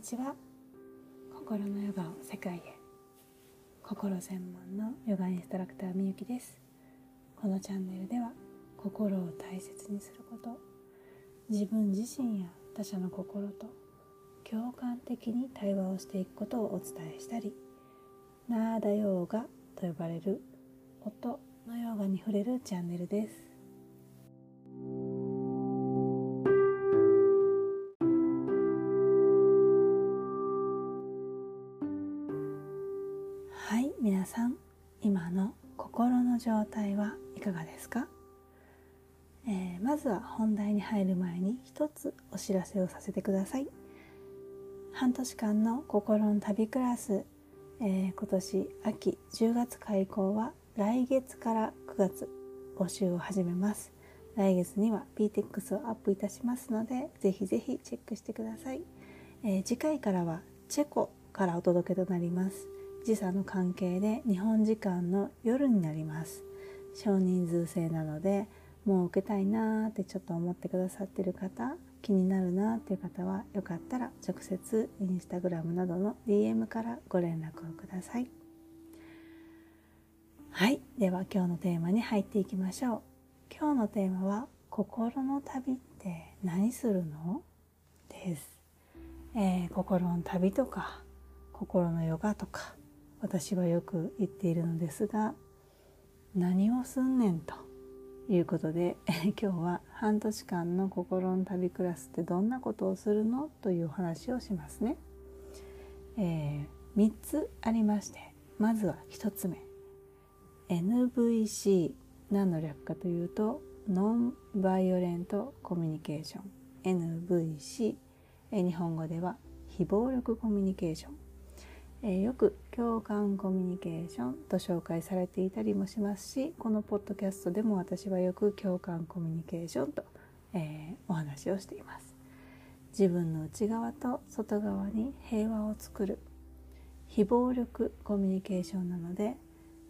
にちは。心のヨガを世界へ。心専門のヨガインストラクターみゆきです。このチャンネルでは心を大切にすること自分自身や他者の心と共感的に対話をしていくことをお伝えしたりナーダヨーガと呼ばれる音のヨガに触れるチャンネルです。皆さん今の心の状態はいかがですか、えー、まずは本題に入る前に一つお知らせをさせてください。半年間の心の旅クラス、えー、今年秋10月開講は来月から9月募集を始めます。来月には PTX をアップいたしますのでぜひぜひチェックしてください、えー、次回からはチェコからお届けとなります。時差の関係で日本時間の夜になります。少人数制なのでもう受けたいなーってちょっと思ってくださってる方気になるなっていう方はよかったら直接インスタグラムなどの DM からご連絡をください。はい。では今日のテーマに入っていきましょう。今日のテーマは「心の旅って何するの?」です、えー、心の旅とか心のヨガとか私はよく言っているのですが何をすんねんということで 今日は半年間の心の旅クラスってどんなことをするのというお話をしますね。えー、3つありましてまずは1つ目。NVC 何の略かというとノンバイオレントコミュニケーション。NVC 日本語では非暴力コミュニケーション。えー、よく共感コミュニケーションと紹介されていたりもしますしこのポッドキャストでも私はよく共感コミュニケーションと、えー、お話をしています。自分の内側と外側に平和を作る非暴力コミュニケーションなので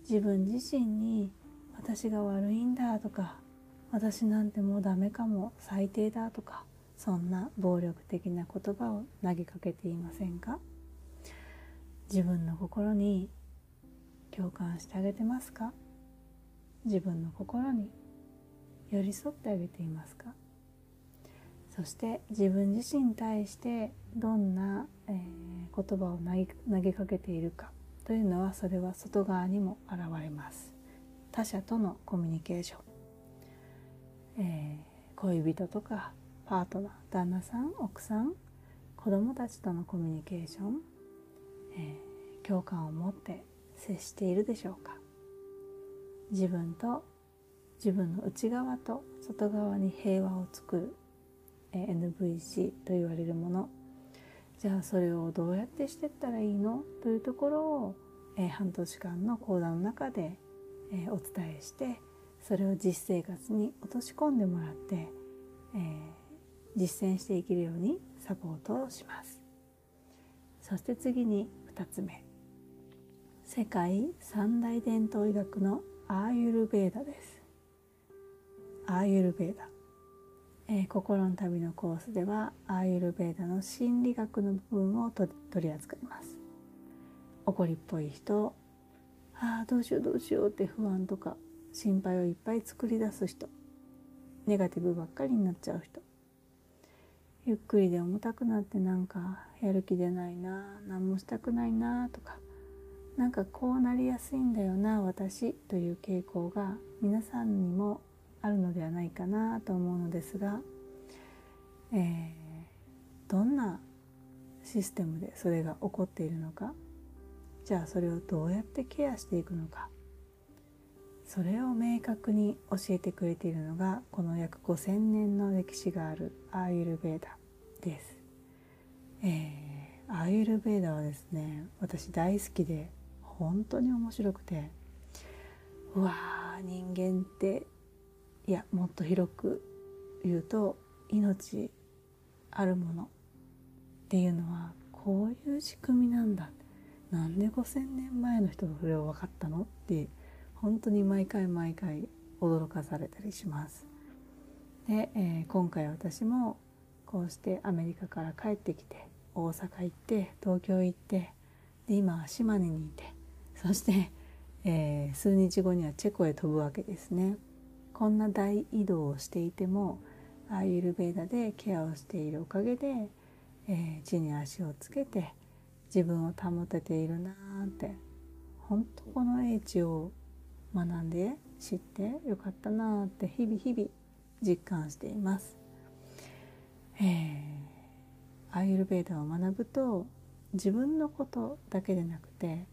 自分自身に私が悪いんだとか私なんてもうダメかも最低だとかそんな暴力的な言葉を投げかけていませんか？自分の心に共感してあげてますか？自分の心に寄り添ってあげていますか？そして自分自身に対してどんな、えー、言葉を投げかけているか？というのはそれは外側にも現れます。他者とのコミュニケーション、えー、恋人とかパートナー旦那さん奥さん子供たちとのコミュニケーション。えー、共感を持って接しているでしょうか。自分と自分の内側と外側に平和を作る、えー、NVC と言われるもの。じゃあそれをどうやってしていったらいいの？というところを、えー、半年間の講座の中で、えー、お伝えしてそれを実生活に落とし込んでもらって、えー、実践していけるようにサポートをします。そして次に2つ目。世界三大伝統医学のアーユルベーダです。アーユルベーダ、えー、心の旅のコースではアーユルベーダの心理学の部分を取り扱います。怒りっぽい人。ああどうしようどうしようって不安とか。心配をいっぱい作り出す人。ネガティブばっかりになっちゃう人。ゆっくりで重たくなってなんかやる気出ないな何もしたくないなとかなんかこうなりやすいんだよな私という傾向が皆さんにもあるのではないかなと思うのですが、えー、どんなシステムでそれが起こっているのかじゃあそれをどうやってケアしていくのかそれを明確に教えてくれているのがこの約5,000年の歴史があるアーユルベーダです、えー、アーユルベーダはですね私大好きで本当に面白くてうわー人間っていやもっと広く言うと命あるものっていうのはこういう仕組みなんだ。なんで5,000年前の人がそれを分かったのって本当に毎回毎回驚かされたりします。で、えー、今回私もこうしてアメリカから帰ってきて大阪行って東京行ってで今は島根にいてそして、えー、数日後にはチェコへ飛ぶわけですね。こんな大移動をしていてもアーユルベーダでケアをしているおかげで、えー、地に足をつけて自分を保てているなーって本当この英知を学んで知ってよかったなーって日々日々実感しています。えー、アーユルベーダを学ぶと自分のことだけでなくて、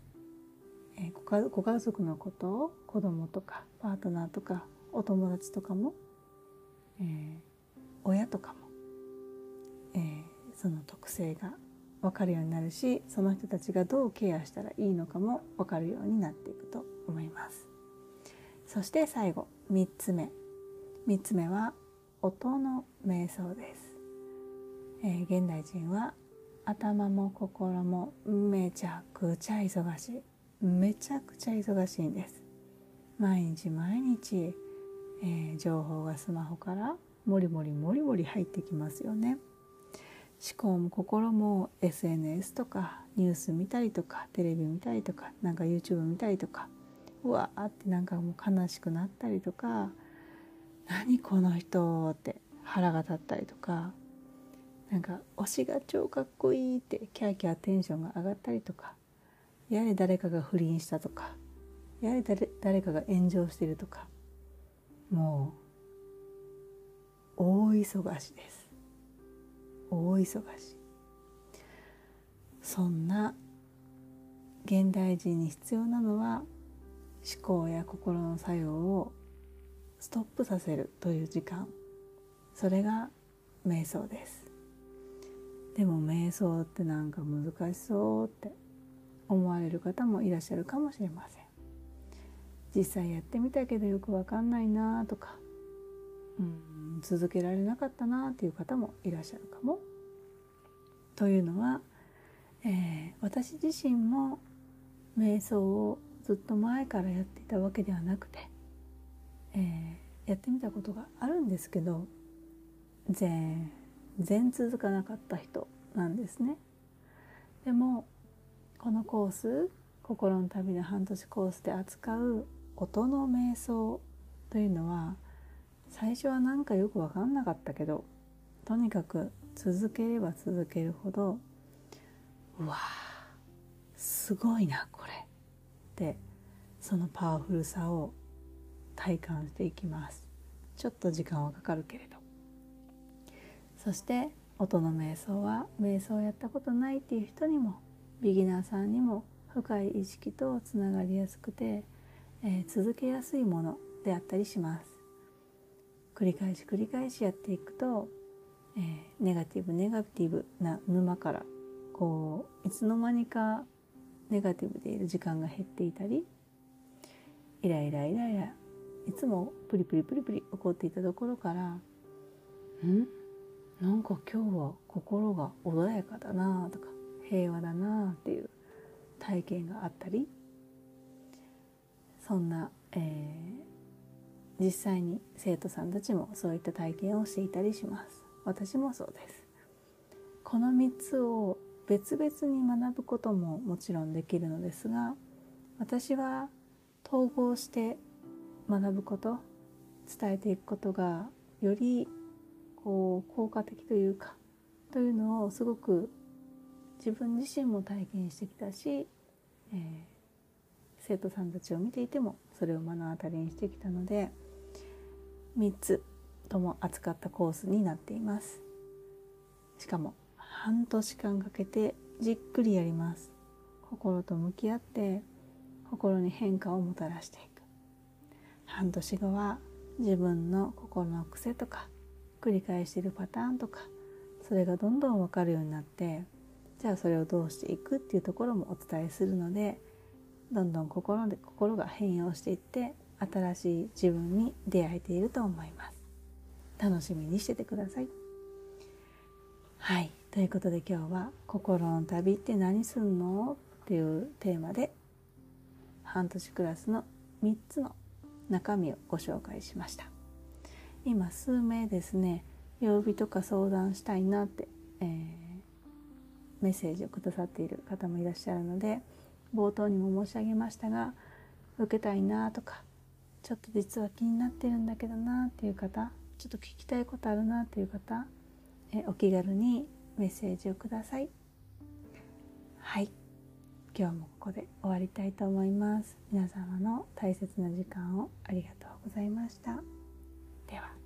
えー、ご家族のことを子供とかパートナーとかお友達とかも、えー、親とかも、えー、その特性が分かるようになるしその人たちがどうケアしたらいいのかも分かるようになっていくと思いますそして最後3つ目。3つ目は音の瞑想です、えー、現代人は頭も心もめちゃくちゃ忙しい。めちゃくちゃ忙しいんです。毎日毎日、えー、情報がスマホからもりもりもりもり入ってきますよね。思考も心も SNS とかニュース見たりとかテレビ見たりとかなんか YouTube 見たりとかうわーってなんかもう悲しくなったりとか何この人って腹が立ったりとかなんか推しが超かっこいいってキャーキャーテンションが上がったりとかやれ誰かが不倫したとかやれ誰誰かが炎上してるとかもう大忙しです。大忙し。そんな現代人に必要なのは思考や心の作用をストップさせるという時間。それが瞑想です。でも瞑想ってなんか難しそうって思われる方もいらっしゃるかもしれません。実際やってみたけどよくわかんないなとかうん続けられなかったなっていう方もいらっしゃるかも。というのは、えー、私自身も瞑想をずっと前からやっていたわけではなくて、えー、やってみたことがあるんですけど全然続かなかった人なんですね。でもこのコース心の旅の半年コースで扱う音の瞑想というのは最初はなんかよく分かんなかったけどとにかく続ければ続けるほどうわすごいなこれってそのパワフルさを体感していきます。ちょっと時間はかかるけれど。そして音の瞑想は瞑想をやったことないっていう人にもビギナーさんにも深い意識とつながりやすくて、えー、続けやすいものであったりします。繰り返し繰り返しやっていくと、えー、ネガティブネガティブな沼からこういつの間にかネガティブでいる時間が減っていたりイライライライラいつもプリプリプリプリ怒っていたところからん？なんか今日は心が穏やかだなとか平和だなっていう体験があったりそんな、えー、実際に生徒さんたちもそういった体験をしていたりします。私もそうです。この3つを別々に学ぶことももちろんできるのですが私は統合して学ぶこと伝えていくことがよりこう効果的というかというのをすごく自分自身も体験してきたし、えー、生徒さんたちを見ていてもそれを目の当たりにしてきたので3つとも扱ったコースになっています。しかも半年間かけてじっくりやります。心と向き合って心に変化をもたらしていく。半年後は自分の心の癖とか繰り返しているパターンとかそれがどんどん分かるようになってじゃあそれをどうしていくっていうところもお伝えするのでどんどん心で心が変容していって新しい自分に出会えていると思います。楽しみにしててください。はい。ということで今日は「心の旅って何すんの?」っていうテーマで半年クラスの3つの中身をご紹介しました今数名ですね曜日とか相談したいなって、えー、メッセージをくださっている方もいらっしゃるので冒頭にも申し上げましたが受けたいなとかちょっと実は気になってるんだけどなっていう方ちょっと聞きたいことあるなっていう方えお気軽にメッセージをください。はい。今日もここで終わりたいと思います。皆様の大切な時間をありがとうございました。では。